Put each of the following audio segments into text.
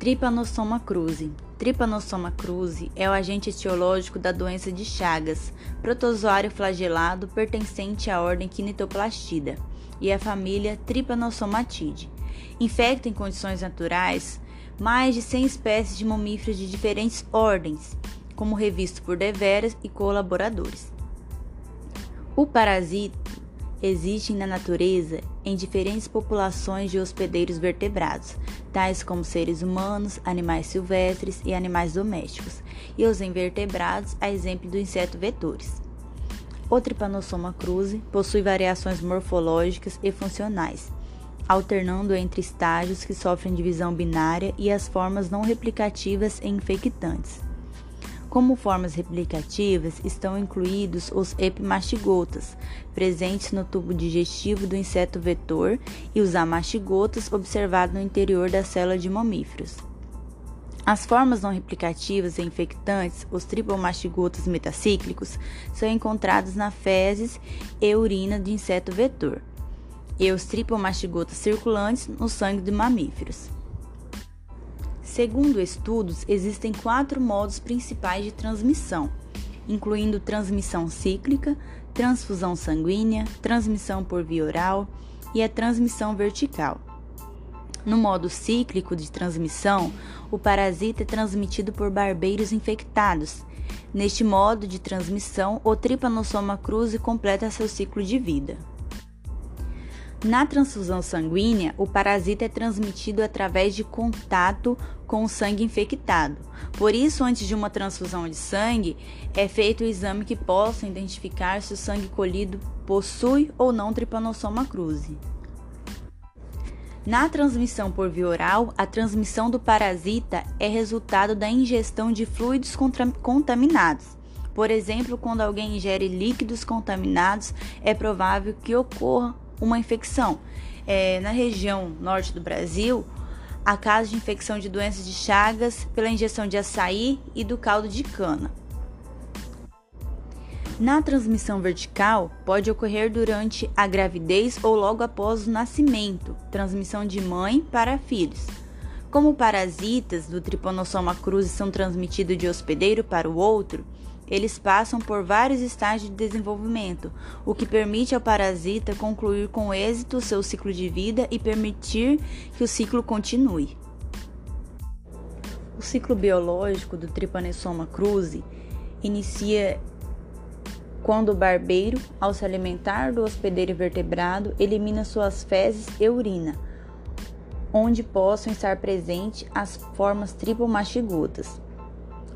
Trypanosoma cruzi. Trypanosoma cruzi é o agente etiológico da doença de Chagas, protozoário flagelado pertencente à ordem Quinitoplastida e à família Trypanosomatidae. Infecta em condições naturais mais de 100 espécies de mamíferos de diferentes ordens, como revisto por Deveras e colaboradores. O parasita existem na natureza em diferentes populações de hospedeiros vertebrados, tais como seres humanos, animais silvestres e animais domésticos, e os invertebrados, a exemplo do inseto vetores. O Trypanosoma cruzi possui variações morfológicas e funcionais, alternando entre estágios que sofrem divisão binária e as formas não replicativas e infectantes. Como formas replicativas estão incluídos os epimastigotas, presentes no tubo digestivo do inseto vetor, e os amastigotas, observados no interior da célula de mamíferos. As formas não replicativas e infectantes, os tripomastigotas metacíclicos, são encontrados na fezes e urina de inseto vetor, e os tripomastigotas circulantes no sangue de mamíferos. Segundo estudos, existem quatro modos principais de transmissão, incluindo transmissão cíclica, transfusão sanguínea, transmissão por via oral e a transmissão vertical. No modo cíclico de transmissão, o parasita é transmitido por barbeiros infectados. Neste modo de transmissão, o Trypanosoma cruzi completa seu ciclo de vida. Na transfusão sanguínea, o parasita é transmitido através de contato com o sangue infectado. Por isso, antes de uma transfusão de sangue, é feito o exame que possa identificar se o sangue colhido possui ou não Trypanosoma cruzi. Na transmissão por via oral, a transmissão do parasita é resultado da ingestão de fluidos contaminados. Por exemplo, quando alguém ingere líquidos contaminados, é provável que ocorra uma infecção. É, na região norte do Brasil, há casos de infecção de doenças de Chagas pela ingestão de açaí e do caldo de cana. Na transmissão vertical, pode ocorrer durante a gravidez ou logo após o nascimento, transmissão de mãe para filhos. Como parasitas do Trypanosoma cruzi são transmitidos de hospedeiro para o outro, eles passam por vários estágios de desenvolvimento, o que permite ao parasita concluir com êxito seu ciclo de vida e permitir que o ciclo continue. O ciclo biológico do Trypanosoma cruzi inicia quando o barbeiro, ao se alimentar do hospedeiro vertebrado, elimina suas fezes e urina, onde possam estar presentes as formas tripomastigotas.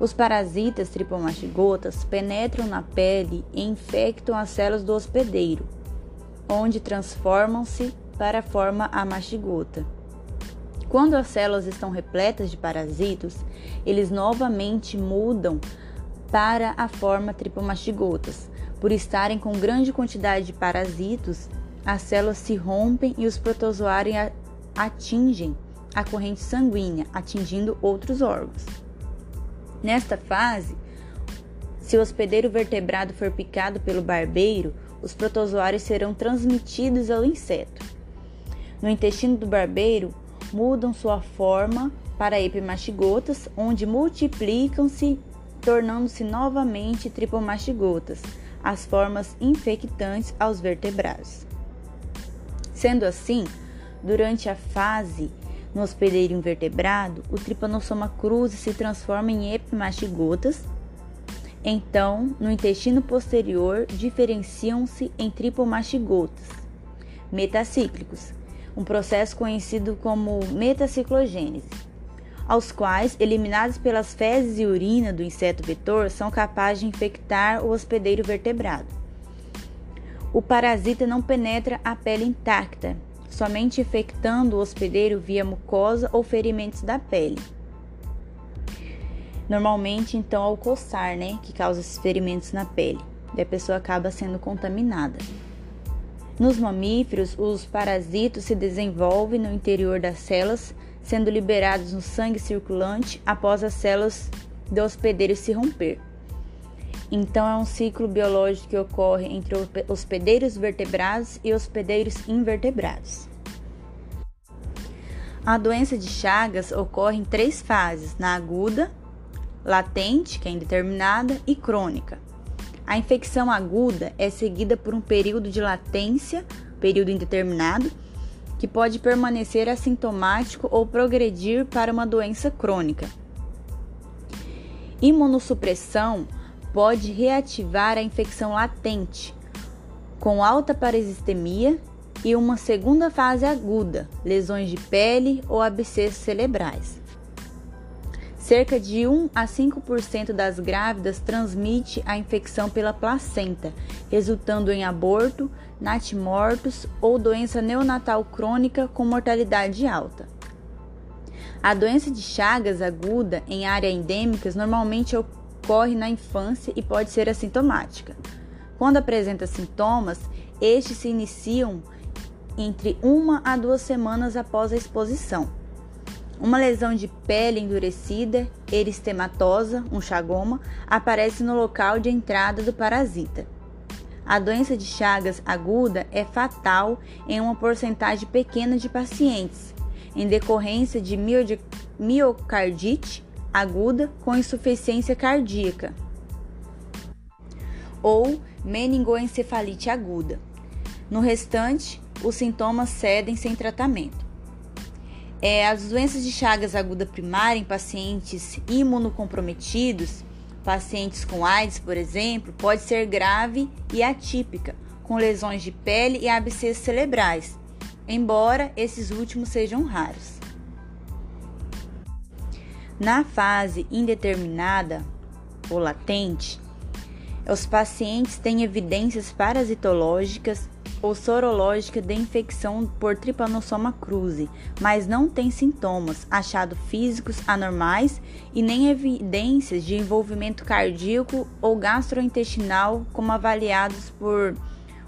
Os parasitas tripomastigotas penetram na pele e infectam as células do hospedeiro, onde transformam-se para a forma amastigota. Quando as células estão repletas de parasitos, eles novamente mudam para a forma tripomastigotas. Por estarem com grande quantidade de parasitos, as células se rompem e os protozoários atingem a corrente sanguínea, atingindo outros órgãos. Nesta fase, se o hospedeiro vertebrado for picado pelo barbeiro, os protozoários serão transmitidos ao inseto. No intestino do barbeiro, mudam sua forma para epimastigotas, onde multiplicam-se, tornando-se novamente tripomastigotas, as formas infectantes aos vertebrados. Sendo assim, durante a fase no hospedeiro invertebrado, o Trypanosoma cruzi se transforma em epimastigotas. Então, no intestino posterior, diferenciam-se em tripomastigotas metacíclicos, um processo conhecido como metaciclogênese, aos quais, eliminados pelas fezes e urina do inseto vetor, são capazes de infectar o hospedeiro vertebrado. O parasita não penetra a pele intacta, somente infectando o hospedeiro via mucosa ou ferimentos da pele. Normalmente, então, ao coçar, né, que causa esses ferimentos na pele, e a pessoa acaba sendo contaminada. Nos mamíferos, os parasitos se desenvolvem no interior das células, sendo liberados no sangue circulante após as células do hospedeiro se romper. Então, é um ciclo biológico que ocorre entre hospedeiros vertebrados e hospedeiros invertebrados. A doença de Chagas ocorre em três fases: na aguda, latente, que é indeterminada, e crônica. A infecção aguda é seguida por um período de latência, período indeterminado, que pode permanecer assintomático ou progredir para uma doença crônica. Imunossupressão pode reativar a infecção latente, com alta parasistemia e uma segunda fase aguda, lesões de pele ou abscessos cerebrais. Cerca de 1 a 5% das grávidas transmite a infecção pela placenta, resultando em aborto, natimortos ou doença neonatal crônica com mortalidade alta. A doença de Chagas aguda em áreas endêmicas normalmente ocorre na infância e pode ser assintomática. Quando apresenta sintomas, estes se iniciam entre uma a duas semanas após a exposição. Uma lesão de pele endurecida, eristematosa, um chagoma, aparece no local de entrada do parasita. A doença de Chagas aguda é fatal em uma porcentagem pequena de pacientes, em decorrência de miocardite aguda com insuficiência cardíaca ou meningoencefalite aguda. No restante, os sintomas cedem sem tratamento. É, as doenças de Chagas aguda primária em pacientes imunocomprometidos, pacientes com AIDS, por exemplo, pode ser grave e atípica, com lesões de pele e abscessos cerebrais, embora esses últimos sejam raros. Na fase indeterminada ou latente, os pacientes têm evidências parasitológicas ou sorológica de infecção por Trypanosoma cruzi, mas não tem sintomas, achados físicos anormais e nem evidências de envolvimento cardíaco ou gastrointestinal, como avaliados por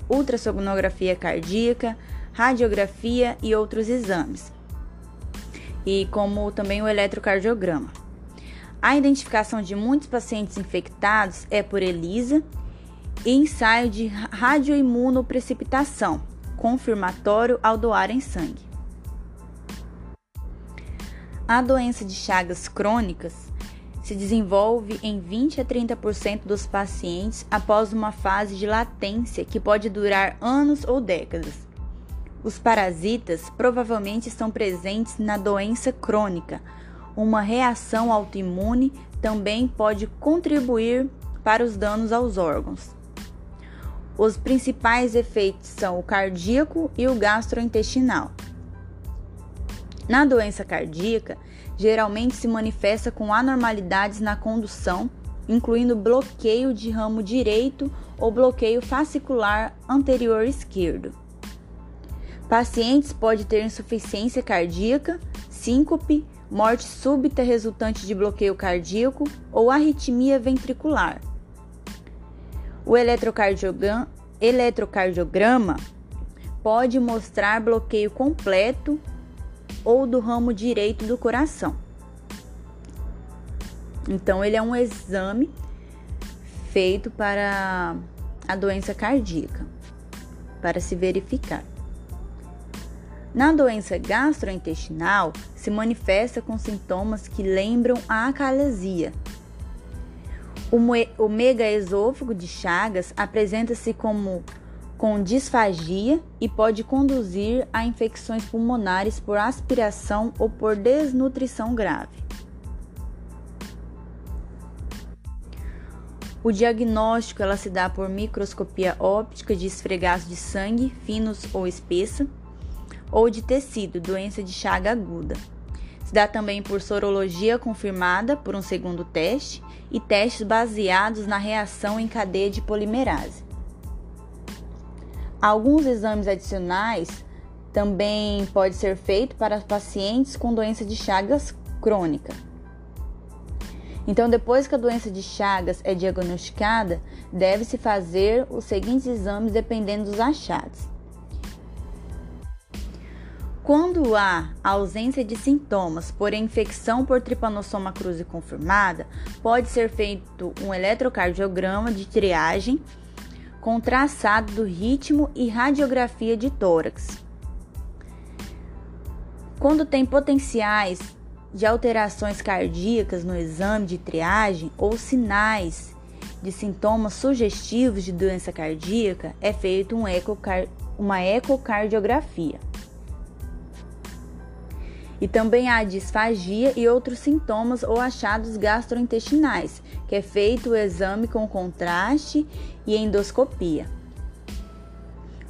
ultrassonografia cardíaca, radiografia e outros exames, e como também o eletrocardiograma. A identificação de muitos pacientes infectados é por ELISA e ensaio de radioimunoprecipitação, confirmatório ao doar em sangue. A doença de Chagas crônicas se desenvolve em 20 a 30% dos pacientes após uma fase de latência que pode durar anos ou décadas. Os parasitas provavelmente estão presentes na doença crônica. Uma reação autoimune também pode contribuir para os danos aos órgãos. Os principais efeitos são o cardíaco e o gastrointestinal. Na doença cardíaca, geralmente se manifesta com anormalidades na condução, incluindo bloqueio de ramo direito ou bloqueio fascicular anterior esquerdo. Pacientes podem ter insuficiência cardíaca, síncope, morte súbita resultante de bloqueio cardíaco ou arritmia ventricular. O eletrocardiograma, eletrocardiograma pode mostrar bloqueio completo ou do ramo direito do coração. Então, ele é um exame feito para a doença cardíaca, para se verificar. Na doença gastrointestinal, se manifesta com sintomas que lembram a acalesia, o megaesôfago de Chagas apresenta-se como com disfagia e pode conduzir a infecções pulmonares por aspiração ou por desnutrição grave. O diagnóstico ela se dá por microscopia óptica de esfregaço de sangue, finos ou espessa, ou de tecido, doença de chaga aguda. Se dá também por sorologia confirmada por um segundo teste e testes baseados na reação em cadeia de polimerase. Alguns exames adicionais também pode ser feito para pacientes com doença de Chagas crônica. Então, depois que a doença de Chagas é diagnosticada, deve-se fazer os seguintes exames dependendo dos achados. Quando há ausência de sintomas por infecção por Trypanosoma cruzi confirmada, pode ser feito um eletrocardiograma de triagem com traçado do ritmo e radiografia de tórax. Quando tem potenciais de alterações cardíacas no exame de triagem ou sinais de sintomas sugestivos de doença cardíaca, é feito um ecocar uma ecocardiografia. E também há disfagia e outros sintomas ou achados gastrointestinais, que é feito o exame com contraste e endoscopia.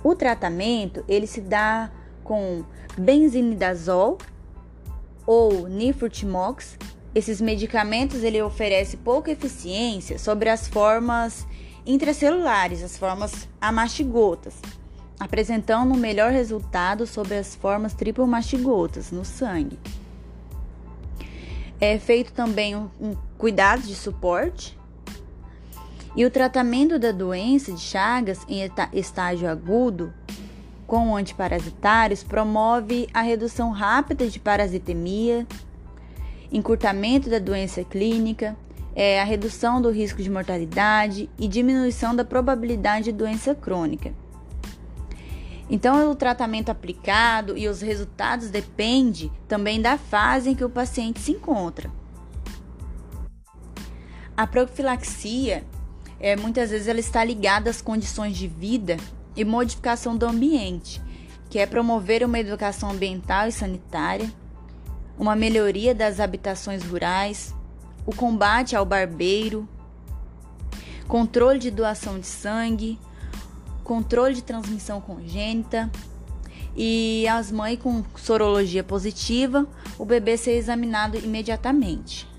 O tratamento ele se dá com benzinidazol ou nifurtimox. Esses medicamentos ele oferece pouca eficiência sobre as formas intracelulares, as formas amastigotas, apresentando um melhor resultado sobre as formas tripomastigotas no sangue. É feito também um, um cuidado de suporte e o tratamento da doença de Chagas em estágio agudo com antiparasitários promove a redução rápida de parasitemia, encurtamento da doença clínica, é, a redução do risco de mortalidade e diminuição da probabilidade de doença crônica. Então, o tratamento aplicado e os resultados dependem também da fase em que o paciente se encontra. A profilaxia, é, muitas vezes, ela está ligada às condições de vida e modificação do ambiente, que é promover uma educação ambiental e sanitária, uma melhoria das habitações rurais, o combate ao barbeiro, controle de doação de sangue, controle de transmissão congênita e as mães com sorologia positiva, o bebê ser examinado imediatamente.